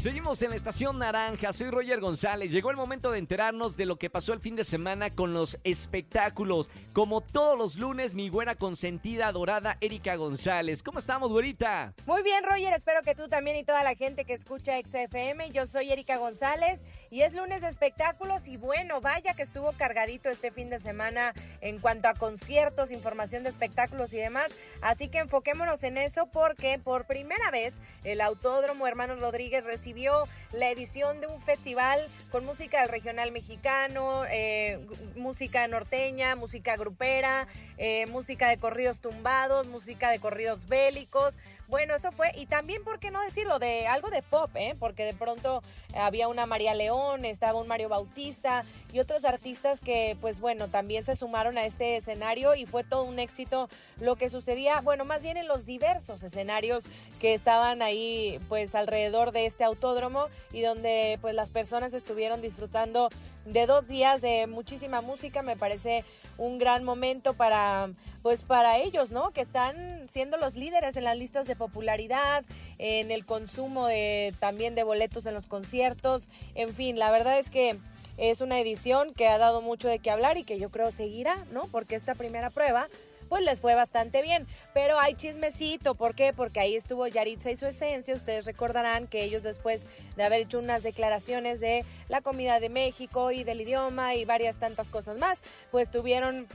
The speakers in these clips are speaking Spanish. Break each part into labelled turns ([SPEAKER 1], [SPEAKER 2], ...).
[SPEAKER 1] Seguimos en la estación naranja, soy Roger González. Llegó el momento de enterarnos de lo que pasó el fin de semana con los espectáculos. Como todos los lunes, mi buena consentida, adorada Erika González. ¿Cómo estamos, güerita?
[SPEAKER 2] Muy bien, Roger. Espero que tú también y toda la gente que escucha XFM. Yo soy Erika González y es lunes de espectáculos. Y bueno, vaya que estuvo cargadito este fin de semana en cuanto a conciertos, información de espectáculos y demás. Así que enfoquémonos en eso porque por primera vez el Autódromo Hermanos Rodríguez recibe la edición de un festival con música del regional mexicano, eh, música norteña, música grupera, eh, música de corridos tumbados, música de corridos bélicos. Bueno, eso fue, y también, ¿por qué no decirlo? De algo de pop, ¿eh? Porque de pronto había una María León, estaba un Mario Bautista y otros artistas que, pues bueno, también se sumaron a este escenario y fue todo un éxito lo que sucedía, bueno, más bien en los diversos escenarios que estaban ahí, pues alrededor de este autódromo y donde, pues las personas estuvieron disfrutando de dos días de muchísima música. Me parece un gran momento para, pues para ellos, ¿no? Que están siendo los líderes en las listas de popularidad, en el consumo de, también de boletos en los conciertos. En fin, la verdad es que es una edición que ha dado mucho de qué hablar y que yo creo seguirá, ¿no? Porque esta primera prueba pues les fue bastante bien. Pero hay chismecito, ¿por qué? Porque ahí estuvo Yaritza y su esencia. Ustedes recordarán que ellos después de haber hecho unas declaraciones de la comida de México y del idioma y varias tantas cosas más, pues tuvieron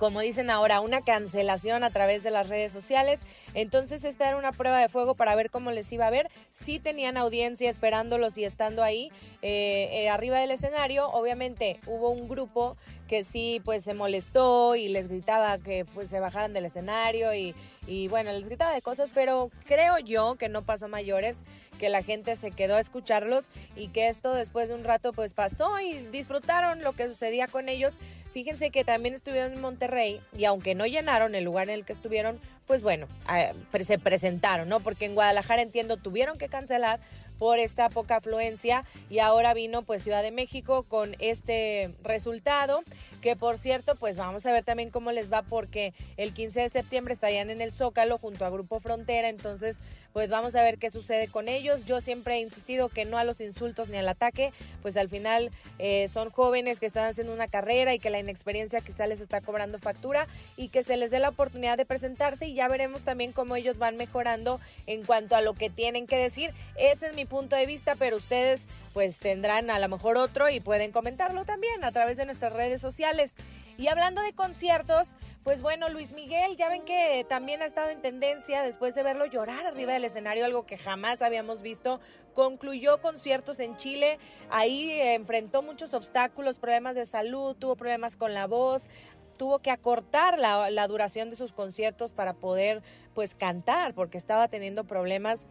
[SPEAKER 2] como dicen ahora, una cancelación a través de las redes sociales. Entonces esta era una prueba de fuego para ver cómo les iba a ver. Sí tenían audiencia esperándolos y estando ahí eh, eh, arriba del escenario. Obviamente hubo un grupo que sí pues se molestó y les gritaba que pues se bajaran del escenario y, y bueno, les gritaba de cosas, pero creo yo que no pasó mayores que la gente se quedó a escucharlos y que esto después de un rato pues pasó y disfrutaron lo que sucedía con ellos Fíjense que también estuvieron en Monterrey y aunque no llenaron el lugar en el que estuvieron, pues bueno, se presentaron, ¿no? Porque en Guadalajara entiendo tuvieron que cancelar por esta poca afluencia y ahora vino pues Ciudad de México con este resultado que por cierto pues vamos a ver también cómo les va porque el 15 de septiembre estarían en el Zócalo junto a Grupo Frontera entonces pues vamos a ver qué sucede con ellos yo siempre he insistido que no a los insultos ni al ataque pues al final eh, son jóvenes que están haciendo una carrera y que la inexperiencia quizá les está cobrando factura y que se les dé la oportunidad de presentarse y ya veremos también cómo ellos van mejorando en cuanto a lo que tienen que decir ese es mi punto de vista, pero ustedes pues tendrán a lo mejor otro y pueden comentarlo también a través de nuestras redes sociales. Y hablando de conciertos, pues bueno, Luis Miguel, ya ven que también ha estado en tendencia después de verlo llorar arriba del escenario, algo que jamás habíamos visto. Concluyó conciertos en Chile, ahí enfrentó muchos obstáculos, problemas de salud, tuvo problemas con la voz, tuvo que acortar la, la duración de sus conciertos para poder pues cantar, porque estaba teniendo problemas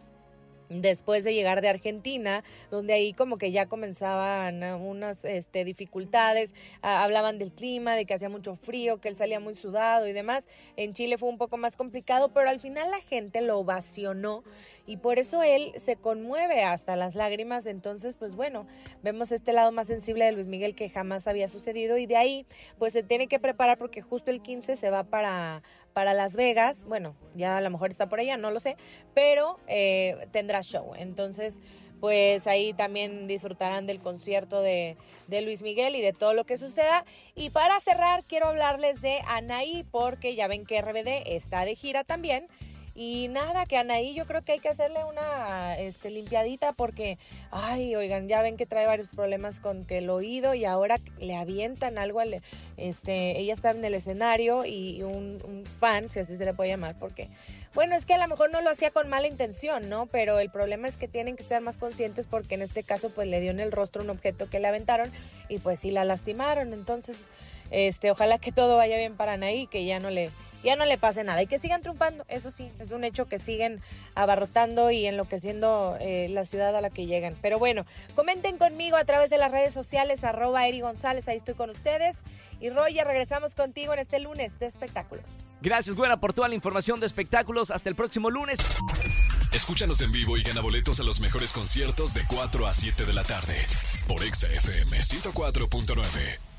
[SPEAKER 2] después de llegar de Argentina, donde ahí como que ya comenzaban unas este, dificultades, hablaban del clima, de que hacía mucho frío, que él salía muy sudado y demás. En Chile fue un poco más complicado, pero al final la gente lo ovacionó y por eso él se conmueve hasta las lágrimas. Entonces, pues bueno, vemos este lado más sensible de Luis Miguel que jamás había sucedido y de ahí pues se tiene que preparar porque justo el 15 se va para, para Las Vegas. Bueno, ya a lo mejor está por allá, no lo sé, pero eh, tendrá show. Entonces, pues ahí también disfrutarán del concierto de, de, Luis Miguel y de todo lo que suceda. Y para cerrar, quiero hablarles de Anaí, porque ya ven que RBD está de gira también. Y nada, que Anaí yo creo que hay que hacerle una este, limpiadita porque, ay, oigan, ya ven que trae varios problemas con que el oído y ahora le avientan algo, al, este, ella está en el escenario y un, un fan, si así se le puede llamar, porque, bueno, es que a lo mejor no lo hacía con mala intención, ¿no? Pero el problema es que tienen que ser más conscientes porque en este caso pues le dio en el rostro un objeto que le aventaron y pues sí la lastimaron, entonces, este, ojalá que todo vaya bien para Anaí, que ya no le ya no le pase nada y que sigan triunfando, eso sí, es un hecho que siguen abarrotando y enloqueciendo eh, la ciudad a la que llegan. Pero bueno, comenten conmigo a través de las redes sociales, arroba Eri González, ahí estoy con ustedes. Y Roger, regresamos contigo en este lunes de espectáculos.
[SPEAKER 1] Gracias, buena por toda la información de espectáculos. Hasta el próximo lunes.
[SPEAKER 3] Escúchanos en vivo y gana boletos a los mejores conciertos de 4 a 7 de la tarde por Exa FM 104.9.